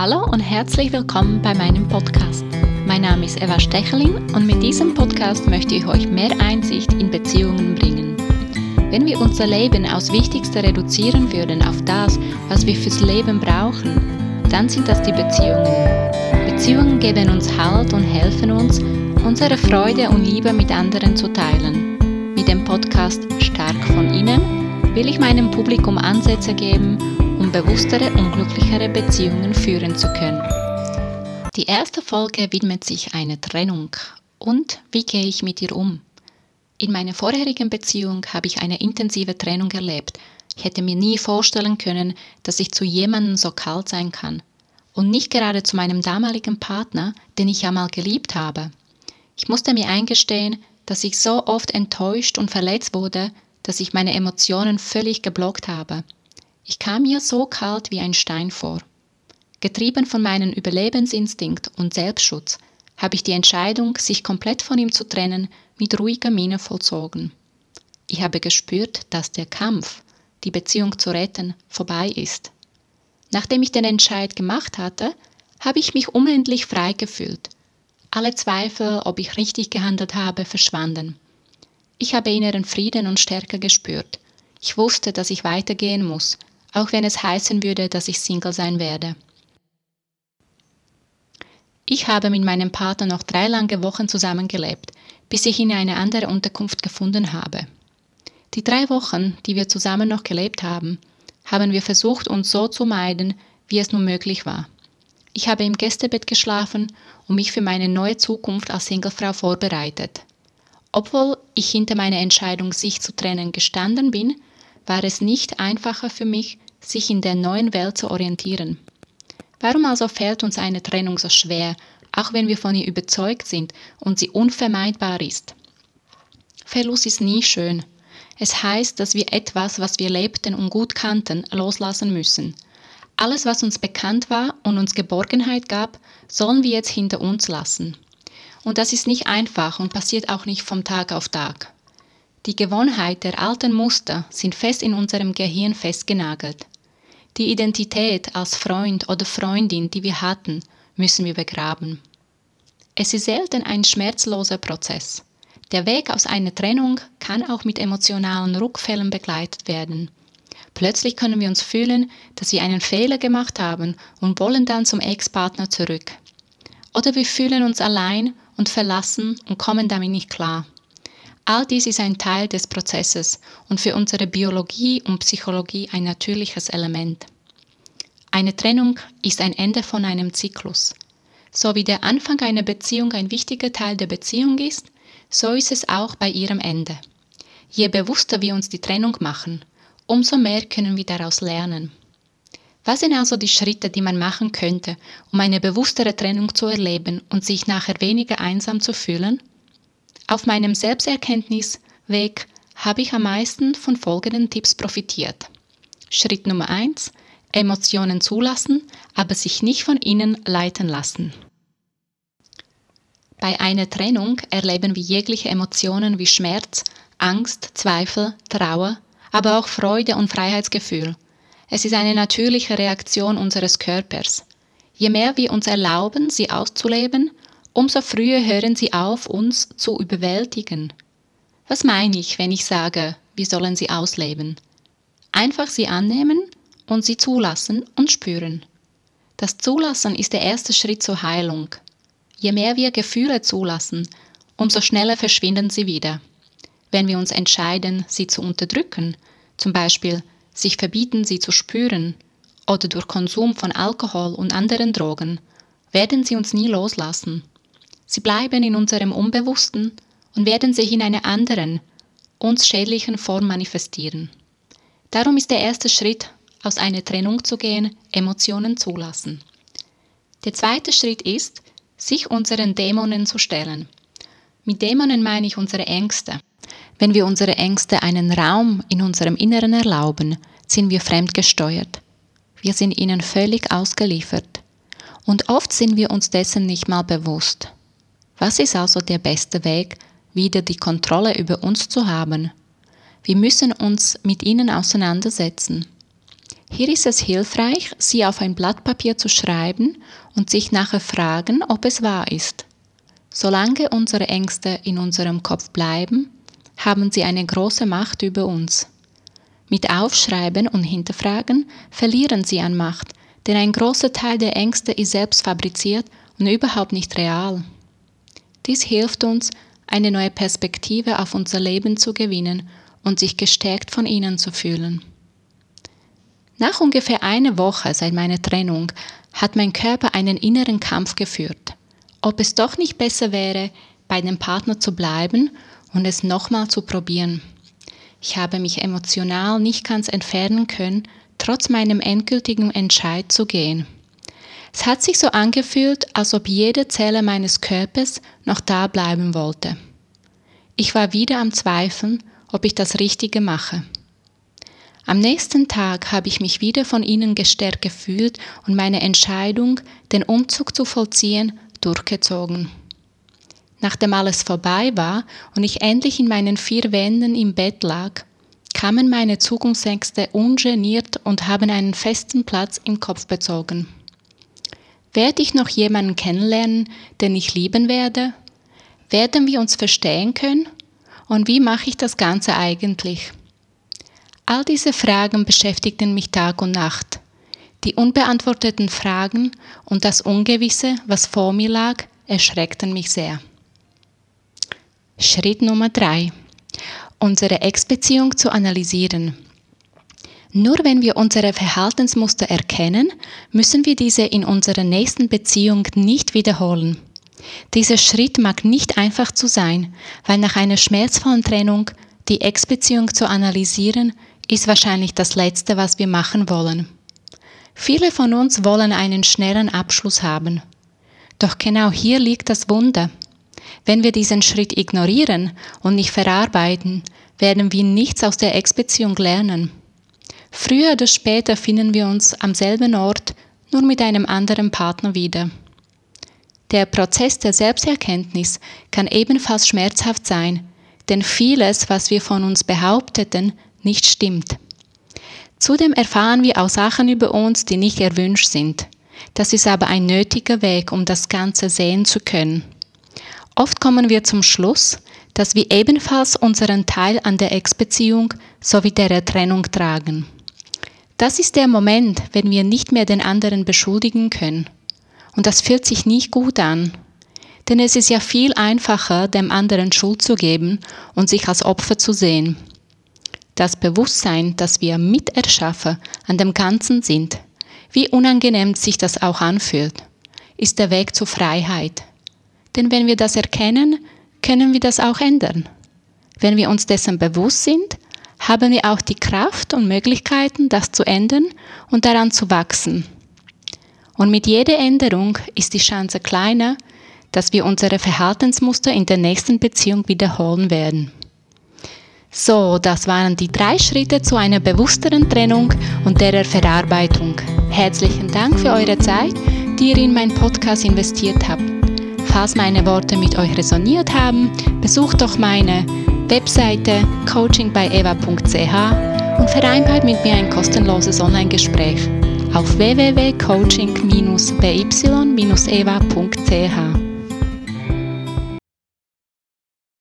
Hallo und herzlich willkommen bei meinem Podcast. Mein Name ist Eva Stechelin und mit diesem Podcast möchte ich euch mehr Einsicht in Beziehungen bringen. Wenn wir unser Leben aus Wichtigste reduzieren würden auf das, was wir fürs Leben brauchen, dann sind das die Beziehungen. Beziehungen geben uns Halt und helfen uns, unsere Freude und Liebe mit anderen zu teilen. Mit dem Podcast Stark von innen will ich meinem Publikum Ansätze geben, um bewusstere und glücklichere Beziehungen führen zu können. Die erste Folge widmet sich einer Trennung und wie gehe ich mit ihr um. In meiner vorherigen Beziehung habe ich eine intensive Trennung erlebt. Ich hätte mir nie vorstellen können, dass ich zu jemandem so kalt sein kann. Und nicht gerade zu meinem damaligen Partner, den ich ja mal geliebt habe. Ich musste mir eingestehen, dass ich so oft enttäuscht und verletzt wurde, dass ich meine Emotionen völlig geblockt habe. Ich kam mir so kalt wie ein Stein vor. Getrieben von meinem Überlebensinstinkt und Selbstschutz habe ich die Entscheidung, sich komplett von ihm zu trennen, mit ruhiger Miene vollzogen. Ich habe gespürt, dass der Kampf, die Beziehung zu retten, vorbei ist. Nachdem ich den Entscheid gemacht hatte, habe ich mich unendlich frei gefühlt. Alle Zweifel, ob ich richtig gehandelt habe, verschwanden. Ich habe inneren Frieden und Stärke gespürt. Ich wusste, dass ich weitergehen muss, auch wenn es heißen würde, dass ich Single sein werde. Ich habe mit meinem Partner noch drei lange Wochen zusammengelebt, bis ich ihn eine andere Unterkunft gefunden habe. Die drei Wochen, die wir zusammen noch gelebt haben, haben wir versucht, uns so zu meiden, wie es nur möglich war. Ich habe im Gästebett geschlafen und mich für meine neue Zukunft als Singlefrau vorbereitet. Obwohl ich hinter meiner Entscheidung, sich zu trennen, gestanden bin, war es nicht einfacher für mich, sich in der neuen Welt zu orientieren. Warum also fällt uns eine Trennung so schwer, auch wenn wir von ihr überzeugt sind und sie unvermeidbar ist? Verlust ist nie schön. Es heißt, dass wir etwas, was wir lebten und gut kannten, loslassen müssen. Alles, was uns bekannt war und uns Geborgenheit gab, sollen wir jetzt hinter uns lassen. Und das ist nicht einfach und passiert auch nicht vom Tag auf Tag. Die Gewohnheit der alten Muster sind fest in unserem Gehirn festgenagelt. Die Identität als Freund oder Freundin, die wir hatten, müssen wir begraben. Es ist selten ein schmerzloser Prozess. Der Weg aus einer Trennung kann auch mit emotionalen Rückfällen begleitet werden. Plötzlich können wir uns fühlen, dass wir einen Fehler gemacht haben und wollen dann zum Ex-Partner zurück. Oder wir fühlen uns allein und verlassen und kommen damit nicht klar. All dies ist ein Teil des Prozesses und für unsere Biologie und Psychologie ein natürliches Element. Eine Trennung ist ein Ende von einem Zyklus. So wie der Anfang einer Beziehung ein wichtiger Teil der Beziehung ist, so ist es auch bei ihrem Ende. Je bewusster wir uns die Trennung machen, umso mehr können wir daraus lernen. Was sind also die Schritte, die man machen könnte, um eine bewusstere Trennung zu erleben und sich nachher weniger einsam zu fühlen? Auf meinem Selbsterkenntnisweg habe ich am meisten von folgenden Tipps profitiert. Schritt Nummer 1. Emotionen zulassen, aber sich nicht von ihnen leiten lassen. Bei einer Trennung erleben wir jegliche Emotionen wie Schmerz, Angst, Zweifel, Trauer, aber auch Freude und Freiheitsgefühl. Es ist eine natürliche Reaktion unseres Körpers. Je mehr wir uns erlauben, sie auszuleben, umso früher hören sie auf, uns zu überwältigen. Was meine ich, wenn ich sage, wir sollen sie ausleben? Einfach sie annehmen und sie zulassen und spüren. Das Zulassen ist der erste Schritt zur Heilung. Je mehr wir Gefühle zulassen, umso schneller verschwinden sie wieder. Wenn wir uns entscheiden, sie zu unterdrücken, zum Beispiel sich verbieten, sie zu spüren, oder durch Konsum von Alkohol und anderen Drogen, werden sie uns nie loslassen. Sie bleiben in unserem Unbewussten und werden sich in einer anderen, uns schädlichen Form manifestieren. Darum ist der erste Schritt, aus einer Trennung zu gehen, Emotionen zulassen. Der zweite Schritt ist, sich unseren Dämonen zu stellen. Mit Dämonen meine ich unsere Ängste. Wenn wir unsere Ängste einen Raum in unserem Inneren erlauben, sind wir fremdgesteuert. Wir sind ihnen völlig ausgeliefert. Und oft sind wir uns dessen nicht mal bewusst. Was ist also der beste Weg, wieder die Kontrolle über uns zu haben? Wir müssen uns mit ihnen auseinandersetzen. Hier ist es hilfreich, sie auf ein Blatt Papier zu schreiben und sich nachher fragen, ob es wahr ist. Solange unsere Ängste in unserem Kopf bleiben, haben sie eine große Macht über uns. Mit Aufschreiben und Hinterfragen verlieren sie an Macht, denn ein großer Teil der Ängste ist selbst fabriziert und überhaupt nicht real. Dies hilft uns, eine neue Perspektive auf unser Leben zu gewinnen und sich gestärkt von ihnen zu fühlen. Nach ungefähr einer Woche seit meiner Trennung hat mein Körper einen inneren Kampf geführt, ob es doch nicht besser wäre, bei dem Partner zu bleiben und es nochmal zu probieren. Ich habe mich emotional nicht ganz entfernen können, trotz meinem endgültigen Entscheid zu gehen. Es hat sich so angefühlt, als ob jede Zelle meines Körpers noch da bleiben wollte. Ich war wieder am Zweifeln, ob ich das Richtige mache. Am nächsten Tag habe ich mich wieder von ihnen gestärkt gefühlt und meine Entscheidung, den Umzug zu vollziehen, durchgezogen. Nachdem alles vorbei war und ich endlich in meinen vier Wänden im Bett lag, kamen meine Zukunftsängste ungeniert und haben einen festen Platz im Kopf bezogen. Werde ich noch jemanden kennenlernen, den ich lieben werde? Werden wir uns verstehen können? Und wie mache ich das Ganze eigentlich? All diese Fragen beschäftigten mich Tag und Nacht. Die unbeantworteten Fragen und das Ungewisse, was vor mir lag, erschreckten mich sehr. Schritt Nummer drei: Unsere Ex-Beziehung zu analysieren. Nur wenn wir unsere Verhaltensmuster erkennen, müssen wir diese in unserer nächsten Beziehung nicht wiederholen. Dieser Schritt mag nicht einfach zu sein, weil nach einer schmerzvollen Trennung die Ex-Beziehung zu analysieren ist wahrscheinlich das Letzte, was wir machen wollen. Viele von uns wollen einen schnellen Abschluss haben. Doch genau hier liegt das Wunder. Wenn wir diesen Schritt ignorieren und nicht verarbeiten, werden wir nichts aus der Ex-Beziehung lernen. Früher oder später finden wir uns am selben Ort, nur mit einem anderen Partner wieder. Der Prozess der Selbsterkenntnis kann ebenfalls schmerzhaft sein, denn vieles, was wir von uns behaupteten, nicht stimmt. Zudem erfahren wir auch Sachen über uns, die nicht erwünscht sind. Das ist aber ein nötiger Weg, um das Ganze sehen zu können. Oft kommen wir zum Schluss, dass wir ebenfalls unseren Teil an der Ex-Beziehung sowie der Trennung tragen. Das ist der Moment, wenn wir nicht mehr den anderen beschuldigen können. Und das fühlt sich nicht gut an. Denn es ist ja viel einfacher, dem anderen Schuld zu geben und sich als Opfer zu sehen. Das Bewusstsein, dass wir Miterschaffer an dem Ganzen sind, wie unangenehm sich das auch anfühlt, ist der Weg zur Freiheit. Denn wenn wir das erkennen, können wir das auch ändern. Wenn wir uns dessen bewusst sind, haben wir auch die Kraft und Möglichkeiten, das zu ändern und daran zu wachsen. Und mit jeder Änderung ist die Chance kleiner, dass wir unsere Verhaltensmuster in der nächsten Beziehung wiederholen werden. So, das waren die drei Schritte zu einer bewussteren Trennung und derer Verarbeitung. Herzlichen Dank für eure Zeit, die ihr in meinen Podcast investiert habt. Falls meine Worte mit euch resoniert haben, besucht doch meine Webseite coachingbyewa.ch und vereinbart mit mir ein kostenloses Online-Gespräch auf www.coaching-by-ewa.ch.